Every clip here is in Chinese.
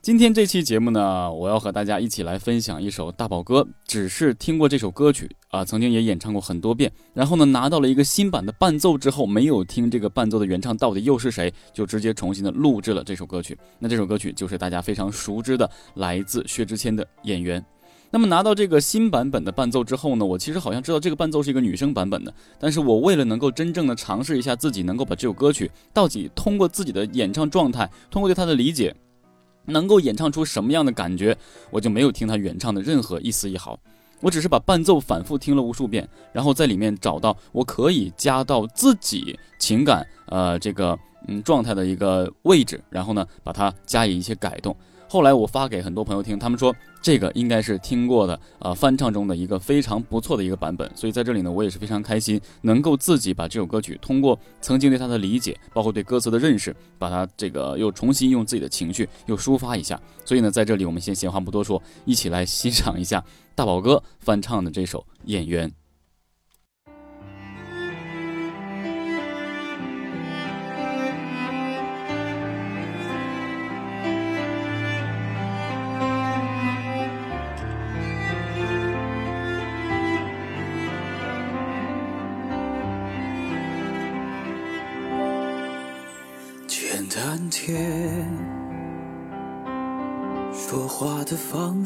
今天这期节目呢，我要和大家一起来分享一首大宝哥只是听过这首歌曲啊，曾经也演唱过很多遍，然后呢拿到了一个新版的伴奏之后，没有听这个伴奏的原唱到底又是谁，就直接重新的录制了这首歌曲。那这首歌曲就是大家非常熟知的，来自薛之谦的《演员》。那么拿到这个新版本的伴奏之后呢，我其实好像知道这个伴奏是一个女生版本的，但是我为了能够真正的尝试一下自己能够把这首歌曲到底通过自己的演唱状态，通过对它的理解。能够演唱出什么样的感觉，我就没有听他原唱的任何一丝一毫，我只是把伴奏反复听了无数遍，然后在里面找到我可以加到自己情感呃这个嗯状态的一个位置，然后呢把它加以一些改动。后来我发给很多朋友听，他们说这个应该是听过的，呃，翻唱中的一个非常不错的一个版本。所以在这里呢，我也是非常开心，能够自己把这首歌曲通过曾经对它的理解，包括对歌词的认识，把它这个又重新用自己的情绪又抒发一下。所以呢，在这里我们先闲话不多说，一起来欣赏一下大宝哥翻唱的这首《演员》。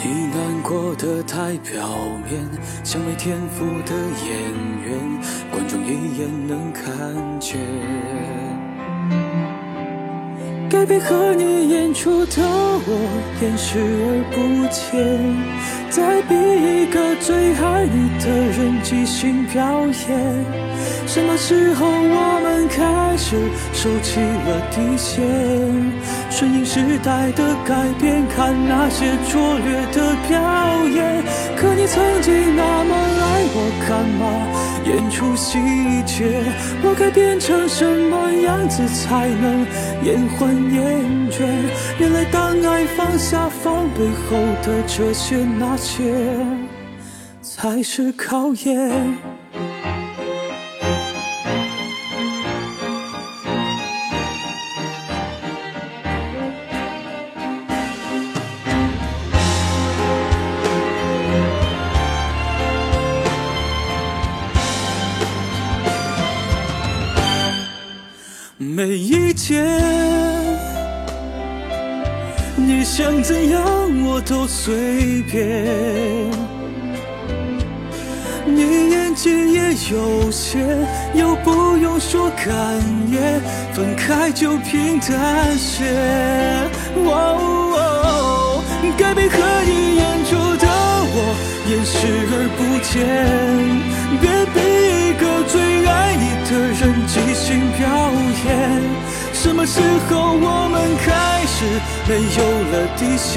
你难过的太表面，像没天赋的演员，观众一眼能看见。该配合你演出的我，演视而不见，再逼一个最爱你的人即兴表演。什么时候我们开始收起了底线？顺应时代的改变，看那些拙劣的表演。可你曾经那么爱我，干嘛演出细节？我该变成什么样子才能延缓厌倦？原来当爱放下防备后的这些那些，才是考验。我都随便。你演技也有限，又不用说感言，分开就平淡些。哦该配合你演出的我，演视而不见，别逼一个最爱你的人即兴表演。什么时候我们开始没有了底线？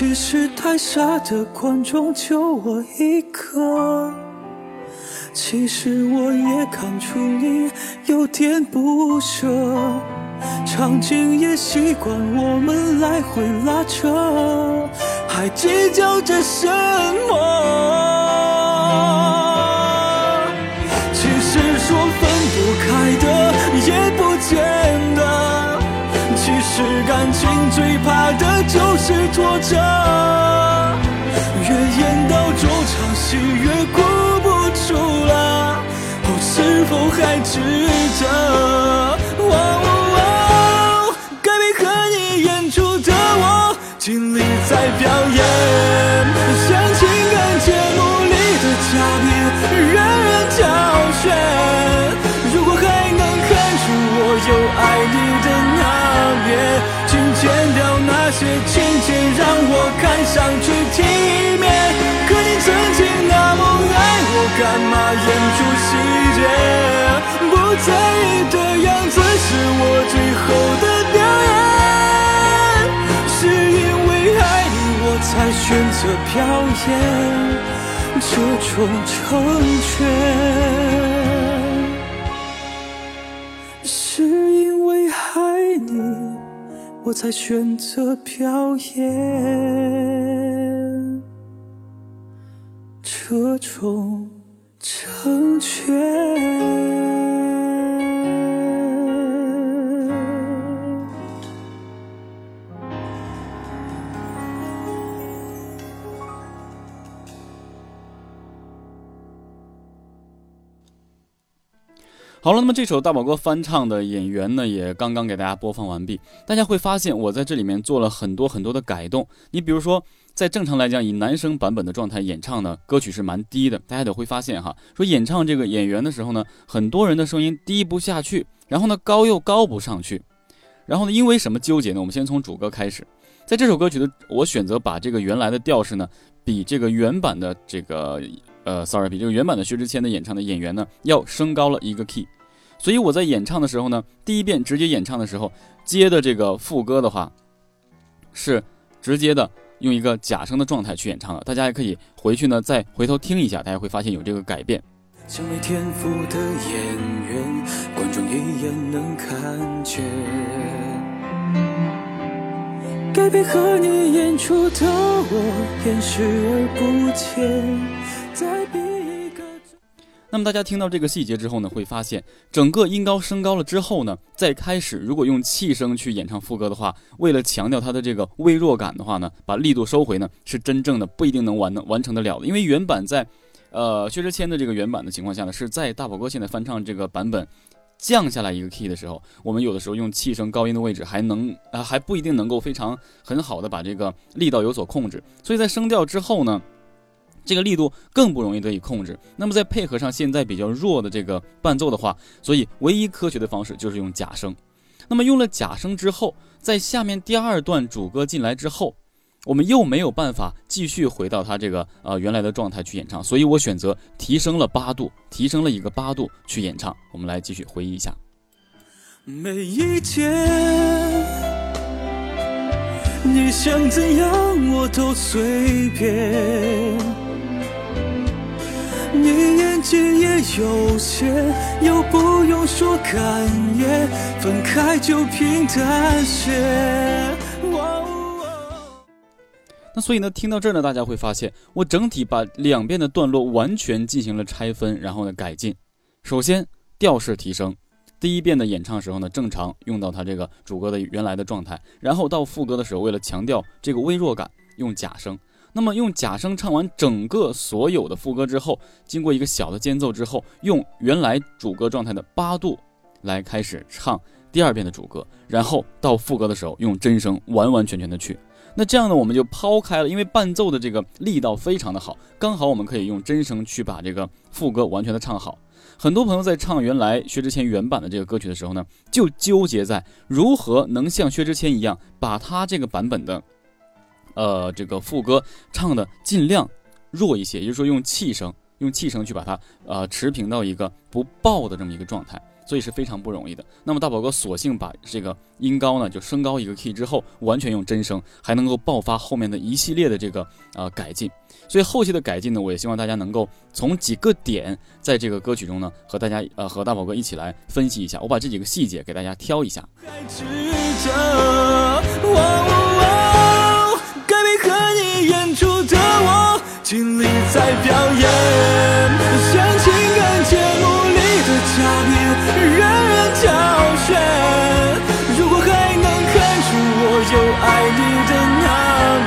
其实台下的观众就我一个，其实我也看出你有点不舍，场景也习惯我们来回拉扯，还计较着什么？其实说分不开的也不，是感情最怕的就是拖着，越演到中场戏越哭不出了，哦，是否还值得？哦该配合你演出的我，尽力在表演，看上去体面。可你曾经那么爱我，干嘛演出细节？不在意的样子是我最后的表演，是因为爱你我才选择表演这种成全。是因为爱你，我才选择表演这种成全。好了，那么这首大宝哥翻唱的演员呢，也刚刚给大家播放完毕。大家会发现，我在这里面做了很多很多的改动。你比如说，在正常来讲，以男生版本的状态演唱呢，歌曲是蛮低的。大家得会发现哈，说演唱这个演员的时候呢，很多人的声音低不下去，然后呢高又高不上去。然后呢，因为什么纠结呢？我们先从主歌开始。在这首歌曲的，我选择把这个原来的调式呢，比这个原版的这个呃，sorry，比这个原版的薛之谦的演唱的演员呢，要升高了一个 key。所以我在演唱的时候呢，第一遍直接演唱的时候接的这个副歌的话，是直接的用一个假声的状态去演唱的。大家也可以回去呢再回头听一下，大家会发现有这个改变。像没天赋的演员，观众一眼能看见。该配合你演出的我，演视而不见。那么大家听到这个细节之后呢，会发现整个音高升高了之后呢，再开始如果用气声去演唱副歌的话，为了强调它的这个微弱感的话呢，把力度收回呢，是真正的不一定能完能完成得了的。因为原版在，呃，薛之谦的这个原版的情况下呢，是在大宝哥现在翻唱这个版本降下来一个 key 的时候，我们有的时候用气声高音的位置还能啊还不一定能够非常很好的把这个力道有所控制，所以在升调之后呢。这个力度更不容易得以控制。那么再配合上现在比较弱的这个伴奏的话，所以唯一科学的方式就是用假声。那么用了假声之后，在下面第二段主歌进来之后，我们又没有办法继续回到它这个呃原来的状态去演唱，所以我选择提升了八度，提升了一个八度去演唱。我们来继续回忆一下。每一天，你想怎样我都随便。你眼界也有限，又不用说感言，分开就平淡些。那所以呢，听到这儿呢，大家会发现我整体把两遍的段落完全进行了拆分，然后呢改进。首先调式提升，第一遍的演唱时候呢，正常用到它这个主歌的原来的状态，然后到副歌的时候，为了强调这个微弱感，用假声。那么用假声唱完整个所有的副歌之后，经过一个小的间奏之后，用原来主歌状态的八度来开始唱第二遍的主歌，然后到副歌的时候用真声完完全全的去。那这样呢，我们就抛开了，因为伴奏的这个力道非常的好，刚好我们可以用真声去把这个副歌完全的唱好。很多朋友在唱原来薛之谦原版的这个歌曲的时候呢，就纠结在如何能像薛之谦一样，把他这个版本的，呃，这个副歌唱的尽量弱一些，也就是说用气声，用气声去把它呃持平到一个不爆的这么一个状态。所以是非常不容易的。那么大宝哥索性把这个音高呢就升高一个 key 之后，完全用真声，还能够爆发后面的一系列的这个呃改进。所以后期的改进呢，我也希望大家能够从几个点在这个歌曲中呢和大家呃和大宝哥一起来分析一下。我把这几个细节给大家挑一下。还值得。哦哦该配合你演出的我，尽力在表演，像情感节目里的嘉宾，任人挑选。如果还能看出我有爱你的那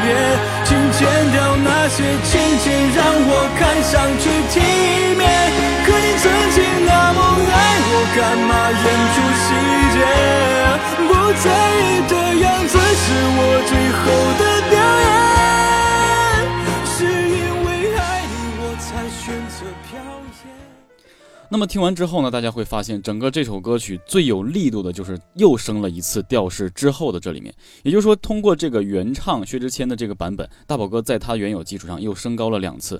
面，请剪掉那些情节，让我看上去体面。可你曾经那么爱我，干嘛演出细节？不在意的样子是我最那么听完之后呢，大家会发现整个这首歌曲最有力度的就是又升了一次调式之后的这里面，也就是说，通过这个原唱薛之谦的这个版本，大宝哥在他原有基础上又升高了两次。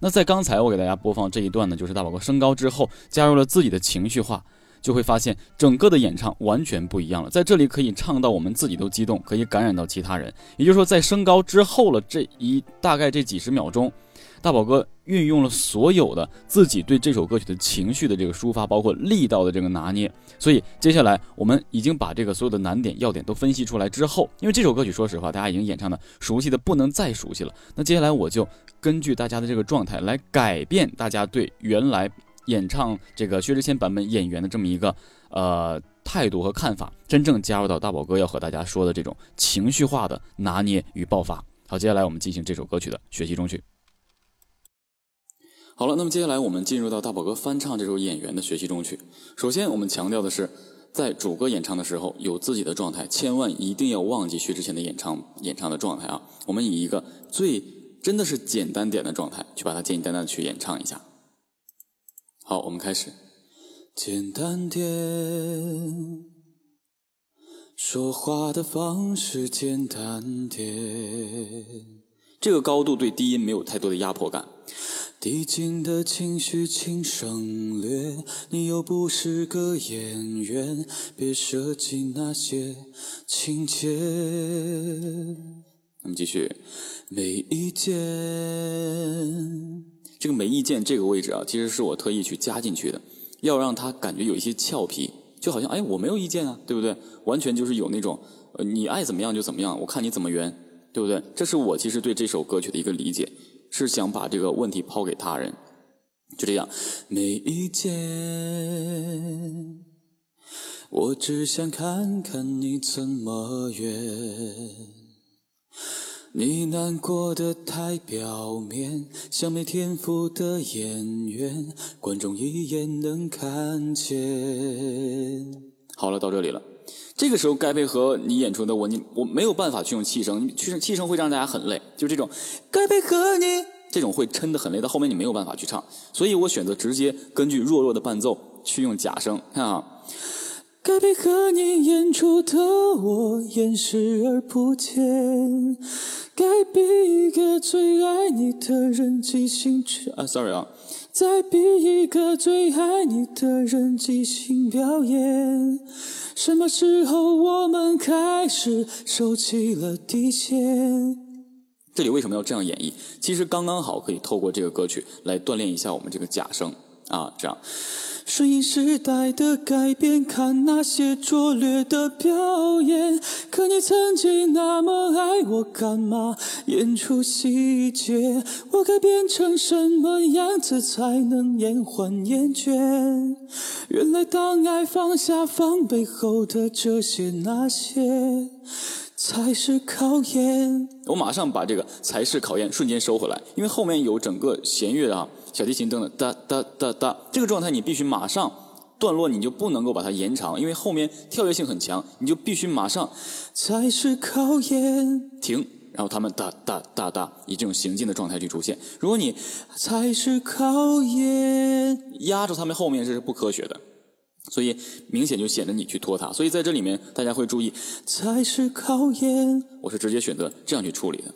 那在刚才我给大家播放这一段呢，就是大宝哥升高之后加入了自己的情绪化，就会发现整个的演唱完全不一样了。在这里可以唱到我们自己都激动，可以感染到其他人。也就是说，在升高之后了这一大概这几十秒钟。大宝哥运用了所有的自己对这首歌曲的情绪的这个抒发，包括力道的这个拿捏，所以接下来我们已经把这个所有的难点要点都分析出来之后，因为这首歌曲说实话大家已经演唱的熟悉的不能再熟悉了，那接下来我就根据大家的这个状态来改变大家对原来演唱这个薛之谦版本演员的这么一个呃态度和看法，真正加入到大宝哥要和大家说的这种情绪化的拿捏与爆发。好，接下来我们进行这首歌曲的学习中去。好了，那么接下来我们进入到大宝哥翻唱这首《演员》的学习中去。首先，我们强调的是，在主歌演唱的时候有自己的状态，千万一定要忘记薛之谦的演唱演唱的状态啊！我们以一个最真的是简单点的状态，去把它简简单单的去演唱一下。好，我们开始。简单点，说话的方式简单点。这个高度对低音没有太多的压迫感。递进的情绪请省略，你又不是个演员，别设计那些情节。我们继续，没意见。这个没意见这个位置啊，其实是我特意去加进去的，要让他感觉有一些俏皮，就好像哎我没有意见啊，对不对？完全就是有那种呃你爱怎么样就怎么样，我看你怎么圆，对不对？这是我其实对这首歌曲的一个理解。是想把这个问题抛给他人，就这样，没意见。我只想看看你怎么圆。你难过的太表面，像没天赋的演员，观众一眼能看见。好了，到这里了。这个时候该配合你演出的我，你我没有办法去用气声，气声气声会让大家很累，就这种该配合你这种会撑得很累，到后面你没有办法去唱，所以我选择直接根据弱弱的伴奏去用假声，看啊，该配合你演出的我掩视而不见，该逼一个最爱你的人即兴去啊，sorry 啊，再逼一个最爱你的人即兴表演。什么时候我们开始收起了底线？这里为什么要这样演绎？其实刚刚好可以透过这个歌曲来锻炼一下我们这个假声啊，这样。顺应时代的改变，看那些拙劣的表演。可你曾经那么爱我，干嘛演出细节？我该变成什么样子才能延缓厌倦？原来当爱放下防备后的这些那些，才是考验。我马上把这个“才是考验”瞬间收回来，因为后面有整个弦乐啊。小提琴噔的哒哒哒哒，这个状态你必须马上段落，你就不能够把它延长，因为后面跳跃性很强，你就必须马上才是考验停，然后他们哒哒哒哒以这种行进的状态去出现。如果你才是考验压着他们后面，这是不科学的，所以明显就显得你去拖沓。所以在这里面大家会注意才是考验，我是直接选择这样去处理的。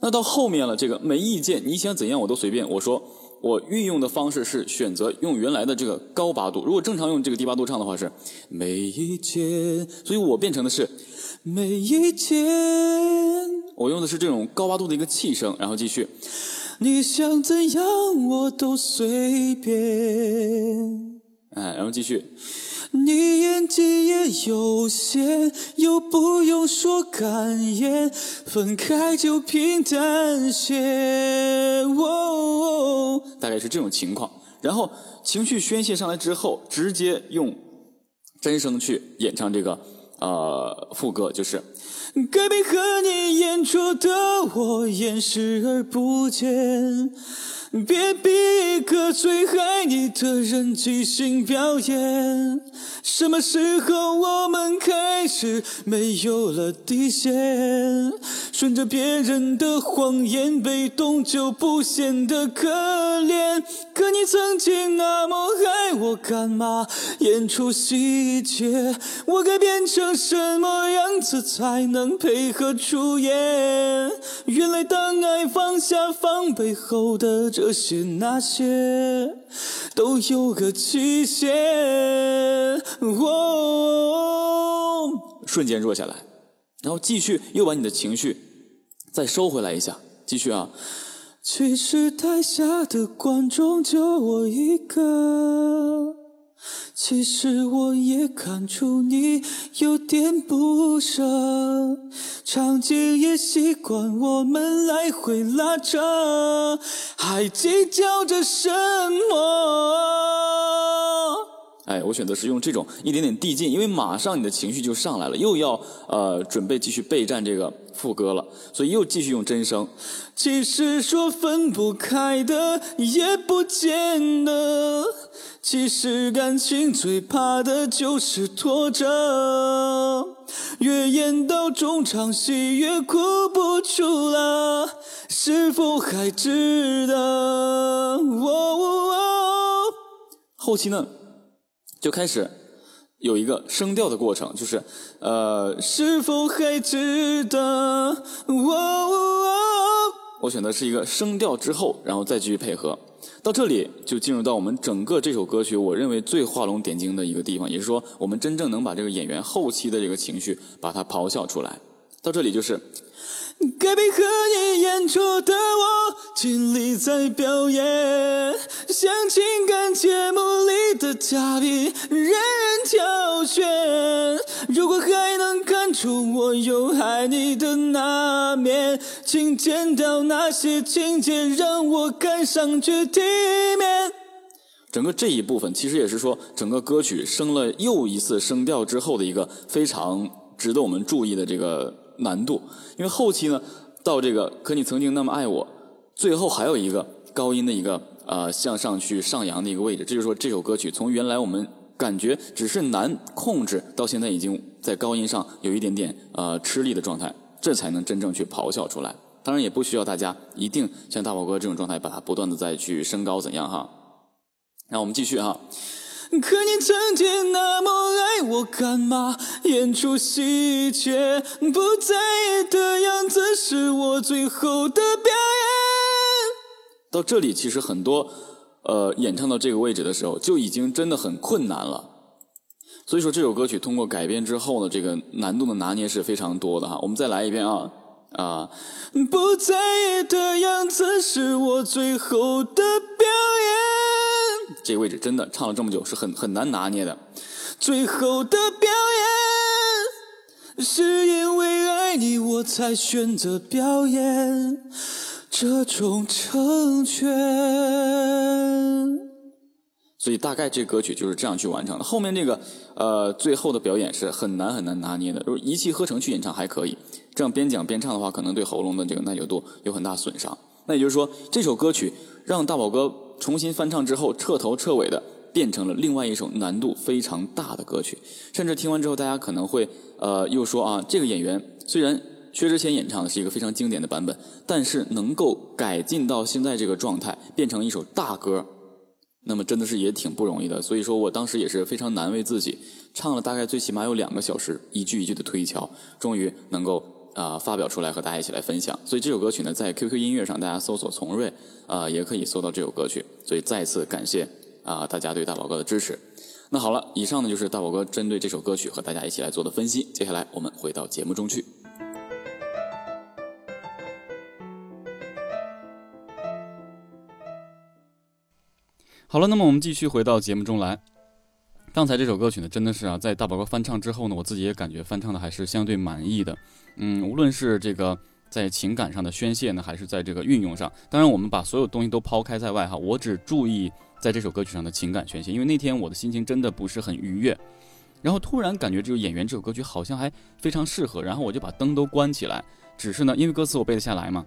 那到后面了，这个没意见，你想怎样我都随便。我说。我运用的方式是选择用原来的这个高八度。如果正常用这个低八度唱的话是每一天，所以我变成的是每一天。我用的是这种高八度的一个气声，然后继续。你想怎样我都随便。哎，然后继续。你演技也有限，又不用说感言，分开就平淡些。哦，大概是这种情况。然后情绪宣泄上来之后，直接用真声去演唱这个呃副歌，就是该配合你演出的我演视而不见。别逼一个最爱你的人即兴表演。什么时候我们开始没有了底线？顺着别人的谎言，被动就不显得可怜。可你曾经那么爱我，干嘛演出细节？我该变成什么样子才能配合出演？原来当爱放下防备后的这这些那些，都有个期限。哦，瞬间弱下来，然后继续又把你的情绪再收回来一下，继续啊。其实台下的观众就我一个。其实我也看出你有点不舍，场景也习惯我们来回拉扯，还计较着什么？哎，我选择是用这种一点点递进，因为马上你的情绪就上来了，又要呃准备继续备战这个副歌了，所以又继续用真声。其实说分不开的也不见得，其实感情最怕的就是拖着，越演到中场戏越哭不出了，是否还值得？后期呢？就开始有一个声调的过程，就是呃，是否还值得？我选的是一个声调之后，然后再继续配合。到这里就进入到我们整个这首歌曲，我认为最画龙点睛的一个地方，也是说我们真正能把这个演员后期的这个情绪把它咆哮出来。到这里就是。该配合你演出的我，尽力在表演，像情感节目里的嘉宾，任人挑选。如果还能看出我有爱你的那面，请剪掉那些情节，让我看上去体面。整个这一部分其实也是说，整个歌曲升了又一次声调之后的一个非常值得我们注意的这个。难度，因为后期呢，到这个可你曾经那么爱我，最后还有一个高音的一个呃向上去上扬的一个位置，这就是说这首歌曲从原来我们感觉只是难控制，到现在已经在高音上有一点点呃吃力的状态，这才能真正去咆哮出来。当然也不需要大家一定像大宝哥这种状态，把它不断的再去升高怎样哈？那我们继续哈。可你曾经那么爱我，干嘛演出细节？不在意的样子是我最后的表演。到这里，其实很多呃演唱到这个位置的时候，就已经真的很困难了。所以说，这首歌曲通过改编之后呢，这个难度的拿捏是非常多的哈。我们再来一遍啊啊！不在意的样子是我最后的表演。这个位置真的唱了这么久是很很难拿捏的。最后的表演，是因为爱你我才选择表演这种成全。所以大概这歌曲就是这样去完成的。后面这个呃最后的表演是很难很难拿捏的。如果一气呵成去演唱还可以，这样边讲边唱的话，可能对喉咙的这个耐久度有很大损伤。那也就是说，这首歌曲让大宝哥。重新翻唱之后，彻头彻尾的变成了另外一首难度非常大的歌曲。甚至听完之后，大家可能会呃又说啊，这个演员虽然薛之谦演唱的是一个非常经典的版本，但是能够改进到现在这个状态，变成一首大歌，那么真的是也挺不容易的。所以说我当时也是非常难为自己，唱了大概最起码有两个小时，一句一句的推敲，终于能够啊、发表出来和大家一起来分享。所以这首歌曲呢，在 QQ 音乐上大家搜索“丛瑞”啊、也可以搜到这首歌曲。所以再次感谢啊、大家对大宝哥的支持。那好了，以上呢就是大宝哥针对这首歌曲和大家一起来做的分析。接下来我们回到节目中去。好了，那么我们继续回到节目中来。刚才这首歌曲呢，真的是啊，在大宝哥翻唱之后呢，我自己也感觉翻唱的还是相对满意的。嗯，无论是这个在情感上的宣泄呢，还是在这个运用上，当然我们把所有东西都抛开在外哈，我只注意在这首歌曲上的情感宣泄，因为那天我的心情真的不是很愉悦，然后突然感觉这个演员这首歌曲好像还非常适合，然后我就把灯都关起来，只是呢，因为歌词我背得下来嘛。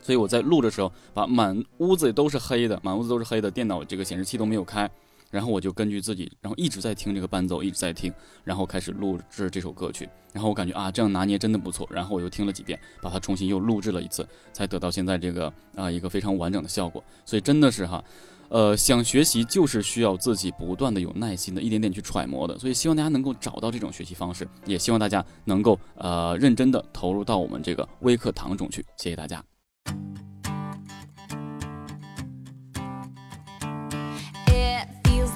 所以我在录的时候，把满屋子都是黑的，满屋子都是黑的，电脑这个显示器都没有开，然后我就根据自己，然后一直在听这个伴奏，一直在听，然后开始录制这首歌曲。然后我感觉啊，这样拿捏真的不错。然后我又听了几遍，把它重新又录制了一次，才得到现在这个啊一个非常完整的效果。所以真的是哈，呃，想学习就是需要自己不断的有耐心的，一点点去揣摩的。所以希望大家能够找到这种学习方式，也希望大家能够呃认真的投入到我们这个微课堂中去。谢谢大家。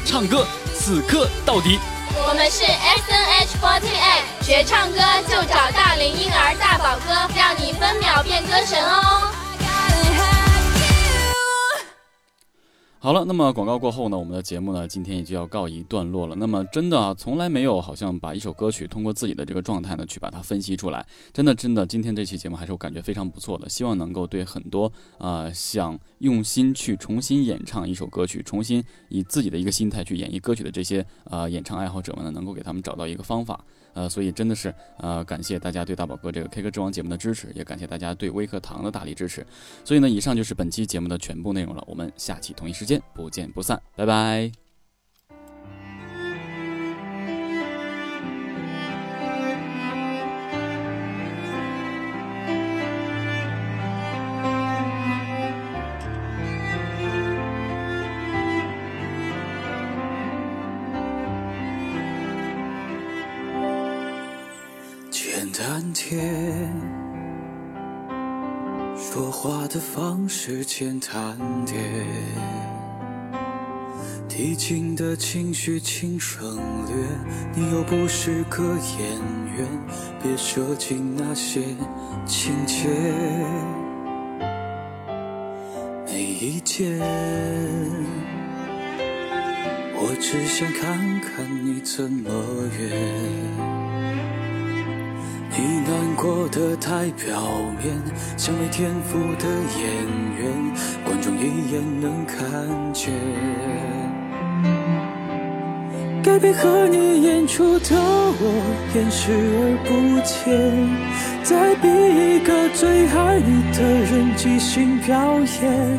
唱歌死磕到底。我们是 S N H 48，学唱歌就找大龄婴儿大宝哥，让你分秒变歌神哦。好了，那么广告过后呢，我们的节目呢，今天也就要告一段落了。那么真的啊，从来没有好像把一首歌曲通过自己的这个状态呢，去把它分析出来。真的，真的，今天这期节目还是我感觉非常不错的，希望能够对很多啊、呃想用心去重新演唱一首歌曲，重新以自己的一个心态去演绎歌曲的这些呃演唱爱好者们呢，能够给他们找到一个方法。呃，所以真的是呃，感谢大家对大宝哥这个 K 歌之王节目的支持，也感谢大家对微课堂的大力支持。所以呢，以上就是本期节目的全部内容了，我们下期同一时间不见不散，拜拜。简单点，说话的方式简单点，递进的情绪请省略。你又不是个演员，别设计那些情节。没意见，我只想看看你怎么圆。你难过的太表面，像没天赋的演员，观众一眼能看见。该配合你演出的我，演视而不见，再逼一个最爱你的人即兴表演。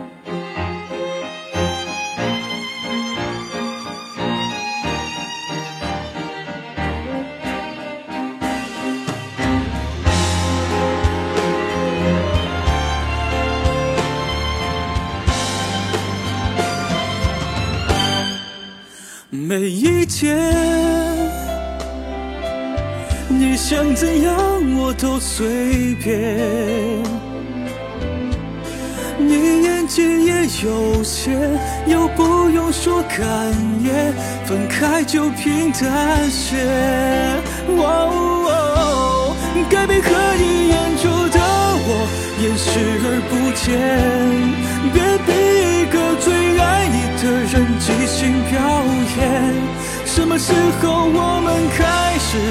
怎样我都随便。你眼睛也有限，又不用说感言，分开就平淡些。哦，该被刻意演出的我，演视而不见。别逼一个最爱你的人即兴表演。什么时候我们开始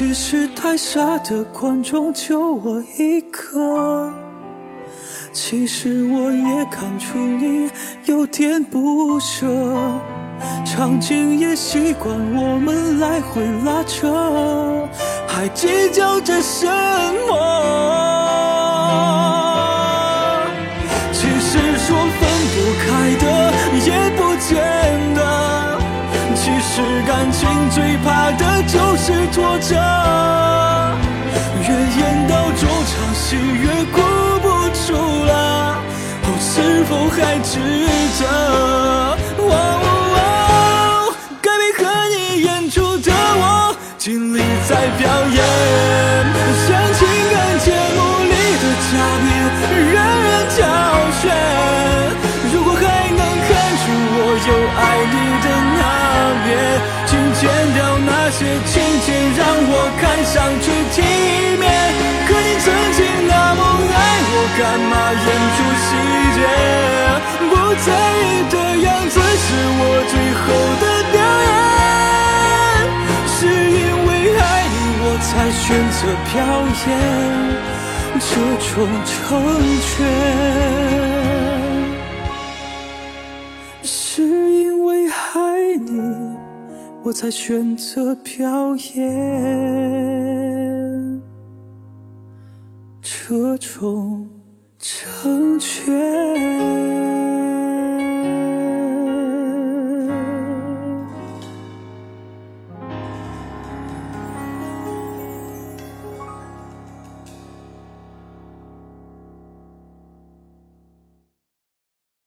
其实太傻的观众就我一个，其实我也看出你有点不舍，场景也习惯我们来回拉扯，还计较着什么？其实说分是感情最怕的就是拖着，越演到中场戏越哭不出了，我是否还值得？该配合你演出的我，尽力在表演，看上去体面。可你曾经那么爱我，干嘛演出细节？不在意的样子是我最后的表演。是因为爱你，我才选择表演这种成全。是因为爱你。我才选择表演这种成全。